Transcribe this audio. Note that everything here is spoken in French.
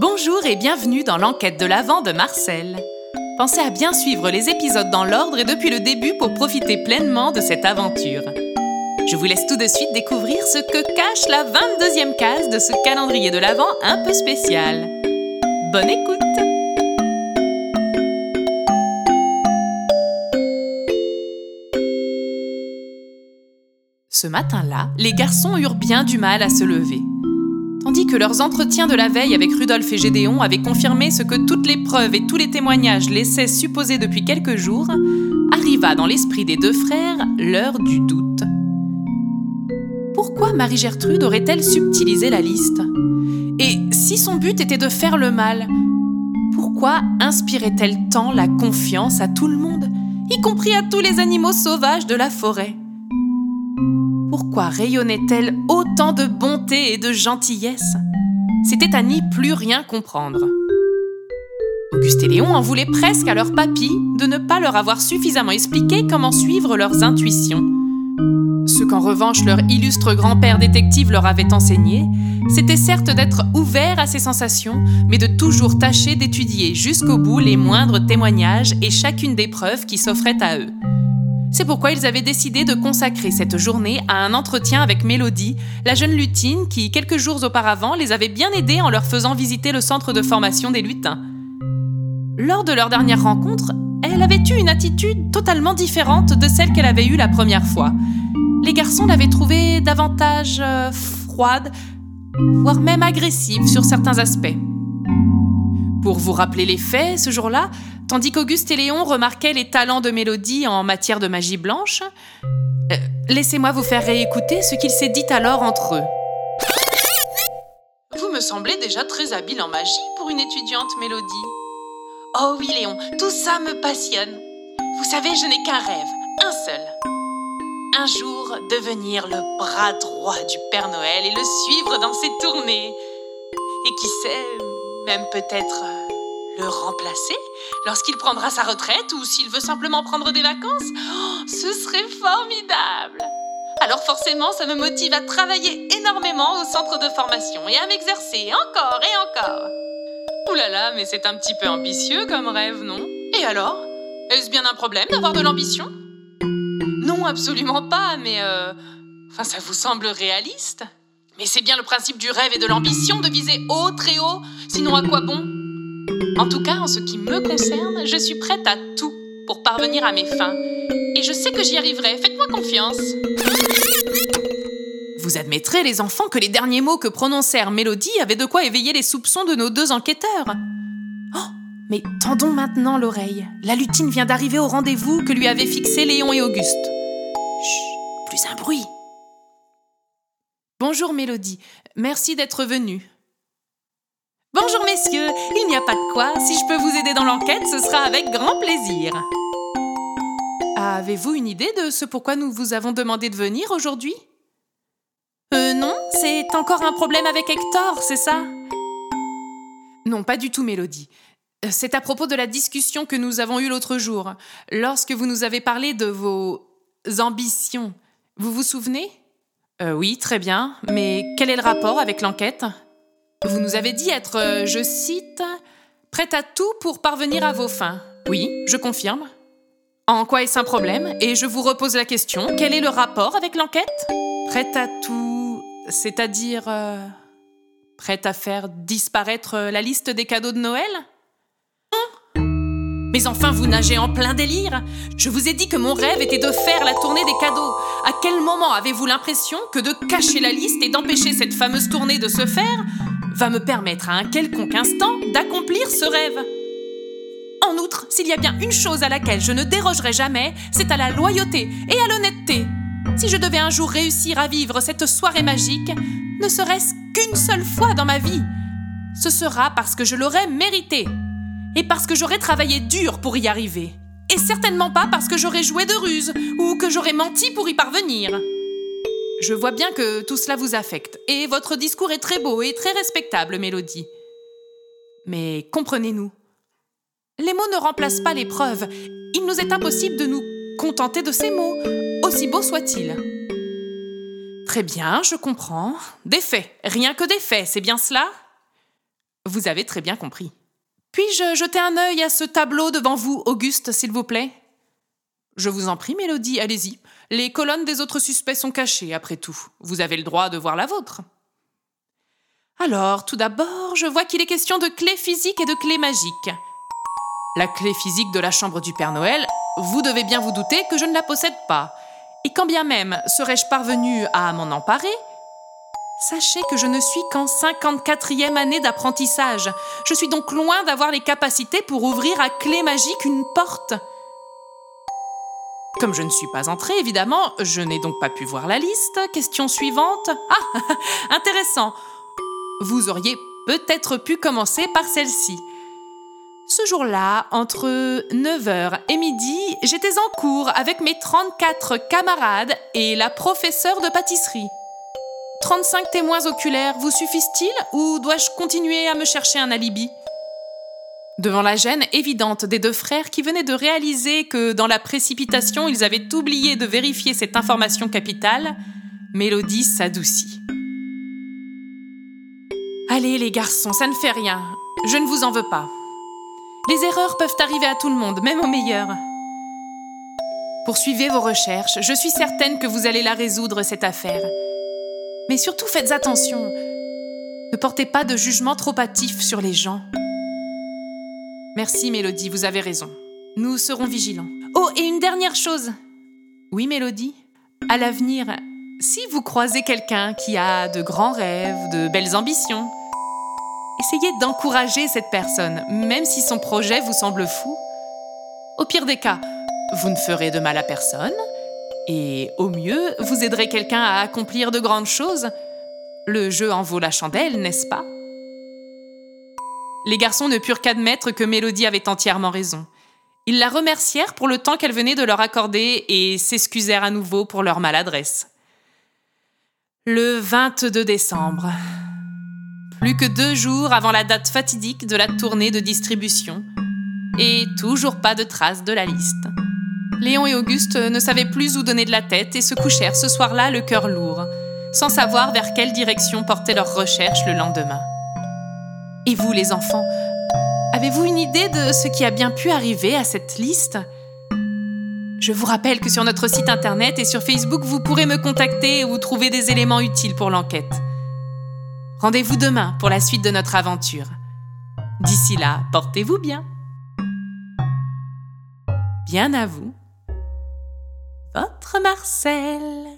Bonjour et bienvenue dans l'enquête de l'Avent de Marcel. Pensez à bien suivre les épisodes dans l'ordre et depuis le début pour profiter pleinement de cette aventure. Je vous laisse tout de suite découvrir ce que cache la 22e case de ce calendrier de l'Avent un peu spécial. Bonne écoute Ce matin-là, les garçons eurent bien du mal à se lever. Tandis que leurs entretiens de la veille avec Rudolf et Gédéon avaient confirmé ce que toutes les preuves et tous les témoignages laissaient supposer depuis quelques jours, arriva dans l'esprit des deux frères l'heure du doute. Pourquoi Marie-Gertrude aurait-elle subtilisé la liste? Et si son but était de faire le mal, pourquoi inspirait-elle tant la confiance à tout le monde, y compris à tous les animaux sauvages de la forêt? Pourquoi rayonnait-elle autant de bonté et de gentillesse? C'était à n'y plus rien comprendre. Auguste et Léon en voulaient presque à leur papy de ne pas leur avoir suffisamment expliqué comment suivre leurs intuitions. Ce qu'en revanche leur illustre grand-père détective leur avait enseigné, c'était certes d'être ouvert à ces sensations, mais de toujours tâcher d'étudier jusqu'au bout les moindres témoignages et chacune des preuves qui s'offraient à eux. C'est pourquoi ils avaient décidé de consacrer cette journée à un entretien avec Mélodie, la jeune lutine qui, quelques jours auparavant, les avait bien aidés en leur faisant visiter le centre de formation des lutins. Lors de leur dernière rencontre, elle avait eu une attitude totalement différente de celle qu'elle avait eue la première fois. Les garçons l'avaient trouvée davantage euh, froide, voire même agressive sur certains aspects. Pour vous rappeler les faits, ce jour-là, tandis qu'Auguste et Léon remarquaient les talents de Mélodie en matière de magie blanche, euh, laissez-moi vous faire réécouter ce qu'il s'est dit alors entre eux. Vous me semblez déjà très habile en magie pour une étudiante Mélodie. Oh oui, Léon, tout ça me passionne. Vous savez, je n'ai qu'un rêve, un seul. Un jour, devenir le bras droit du Père Noël et le suivre dans ses tournées. Et qui sait, même peut-être euh, le remplacer lorsqu'il prendra sa retraite ou s'il veut simplement prendre des vacances? Oh, ce serait formidable. Alors forcément, ça me motive à travailler énormément au centre de formation et à m'exercer encore et encore. Ouh là là, mais c'est un petit peu ambitieux comme rêve, non? Et alors? Est-ce bien un problème d'avoir de l'ambition? Non, absolument pas, mais euh... Enfin, ça vous semble réaliste? Mais c'est bien le principe du rêve et de l'ambition de viser haut, très haut, sinon à quoi bon? En tout cas, en ce qui me concerne, je suis prête à tout pour parvenir à mes fins. Et je sais que j'y arriverai, faites-moi confiance. Vous admettrez, les enfants, que les derniers mots que prononcèrent Mélodie avaient de quoi éveiller les soupçons de nos deux enquêteurs. Oh, mais tendons maintenant l'oreille. La lutine vient d'arriver au rendez-vous que lui avaient fixé Léon et Auguste. Chut, plus un bruit. Bonjour Mélodie, merci d'être venue. Bonjour messieurs, il n'y a pas de quoi, si je peux vous aider dans l'enquête, ce sera avec grand plaisir. Avez-vous une idée de ce pourquoi nous vous avons demandé de venir aujourd'hui? Euh non, c'est encore un problème avec Hector, c'est ça? Non, pas du tout Mélodie. C'est à propos de la discussion que nous avons eue l'autre jour, lorsque vous nous avez parlé de vos ambitions. Vous vous souvenez? Euh, oui, très bien. Mais quel est le rapport avec l'enquête? Vous nous avez dit être, euh, je cite, prête à tout pour parvenir à vos fins. Oui, je confirme. En quoi est-ce un problème? Et je vous repose la question, quel est le rapport avec l'enquête? Prête à tout, c'est-à-dire... Euh, prête à faire disparaître la liste des cadeaux de Noël? Mais enfin, vous nagez en plein délire. Je vous ai dit que mon rêve était de faire la tournée des cadeaux. À quel moment avez-vous l'impression que de cacher la liste et d'empêcher cette fameuse tournée de se faire va me permettre à un quelconque instant d'accomplir ce rêve En outre, s'il y a bien une chose à laquelle je ne dérogerai jamais, c'est à la loyauté et à l'honnêteté. Si je devais un jour réussir à vivre cette soirée magique, ne serait-ce qu'une seule fois dans ma vie, ce sera parce que je l'aurais mérité et parce que j'aurais travaillé dur pour y arriver. Et certainement pas parce que j'aurais joué de ruse ou que j'aurais menti pour y parvenir. Je vois bien que tout cela vous affecte, et votre discours est très beau et très respectable, Mélodie. Mais comprenez-nous. Les mots ne remplacent pas les preuves. Il nous est impossible de nous contenter de ces mots, aussi beaux soient-ils. Très bien, je comprends. Des faits, rien que des faits, c'est bien cela? Vous avez très bien compris. Puis-je jeter un œil à ce tableau devant vous, Auguste, s'il vous plaît? Je vous en prie, Mélodie, allez-y. Les colonnes des autres suspects sont cachées, après tout. Vous avez le droit de voir la vôtre. Alors, tout d'abord, je vois qu'il est question de clés physiques et de clés magiques. La clé physique de la chambre du Père Noël, vous devez bien vous douter que je ne la possède pas. Et quand bien même serais-je parvenu à m'en emparer, Sachez que je ne suis qu'en 54e année d'apprentissage. Je suis donc loin d'avoir les capacités pour ouvrir à clé magique une porte. Comme je ne suis pas entrée, évidemment, je n'ai donc pas pu voir la liste. Question suivante. Ah, intéressant. Vous auriez peut-être pu commencer par celle-ci. Ce jour-là, entre 9h et midi, j'étais en cours avec mes 34 camarades et la professeure de pâtisserie. 35 témoins oculaires vous suffisent-ils ou dois-je continuer à me chercher un alibi? Devant la gêne évidente des deux frères qui venaient de réaliser que dans la précipitation ils avaient oublié de vérifier cette information capitale, Mélodie s'adoucit. Allez les garçons, ça ne fait rien. Je ne vous en veux pas. Les erreurs peuvent arriver à tout le monde, même aux meilleurs. Poursuivez vos recherches, je suis certaine que vous allez la résoudre, cette affaire. Mais surtout faites attention. Ne portez pas de jugement trop hâtif sur les gens. Merci Mélodie, vous avez raison. Nous serons vigilants. Oh, et une dernière chose. Oui Mélodie, à l'avenir, si vous croisez quelqu'un qui a de grands rêves, de belles ambitions, essayez d'encourager cette personne, même si son projet vous semble fou. Au pire des cas, vous ne ferez de mal à personne, et au mieux, vous aiderez quelqu'un à accomplir de grandes choses. Le jeu en vaut la chandelle, n'est-ce pas? Les garçons ne purent qu'admettre que Mélodie avait entièrement raison. Ils la remercièrent pour le temps qu'elle venait de leur accorder et s'excusèrent à nouveau pour leur maladresse. Le 22 décembre. Plus que deux jours avant la date fatidique de la tournée de distribution. Et toujours pas de traces de la liste. Léon et Auguste ne savaient plus où donner de la tête et se couchèrent ce soir-là le cœur lourd, sans savoir vers quelle direction portaient leurs recherches le lendemain. Et vous, les enfants, avez-vous une idée de ce qui a bien pu arriver à cette liste? Je vous rappelle que sur notre site internet et sur Facebook, vous pourrez me contacter et vous trouver des éléments utiles pour l'enquête. Rendez-vous demain pour la suite de notre aventure. D'ici là, portez-vous bien. Bien à vous votre Marcel.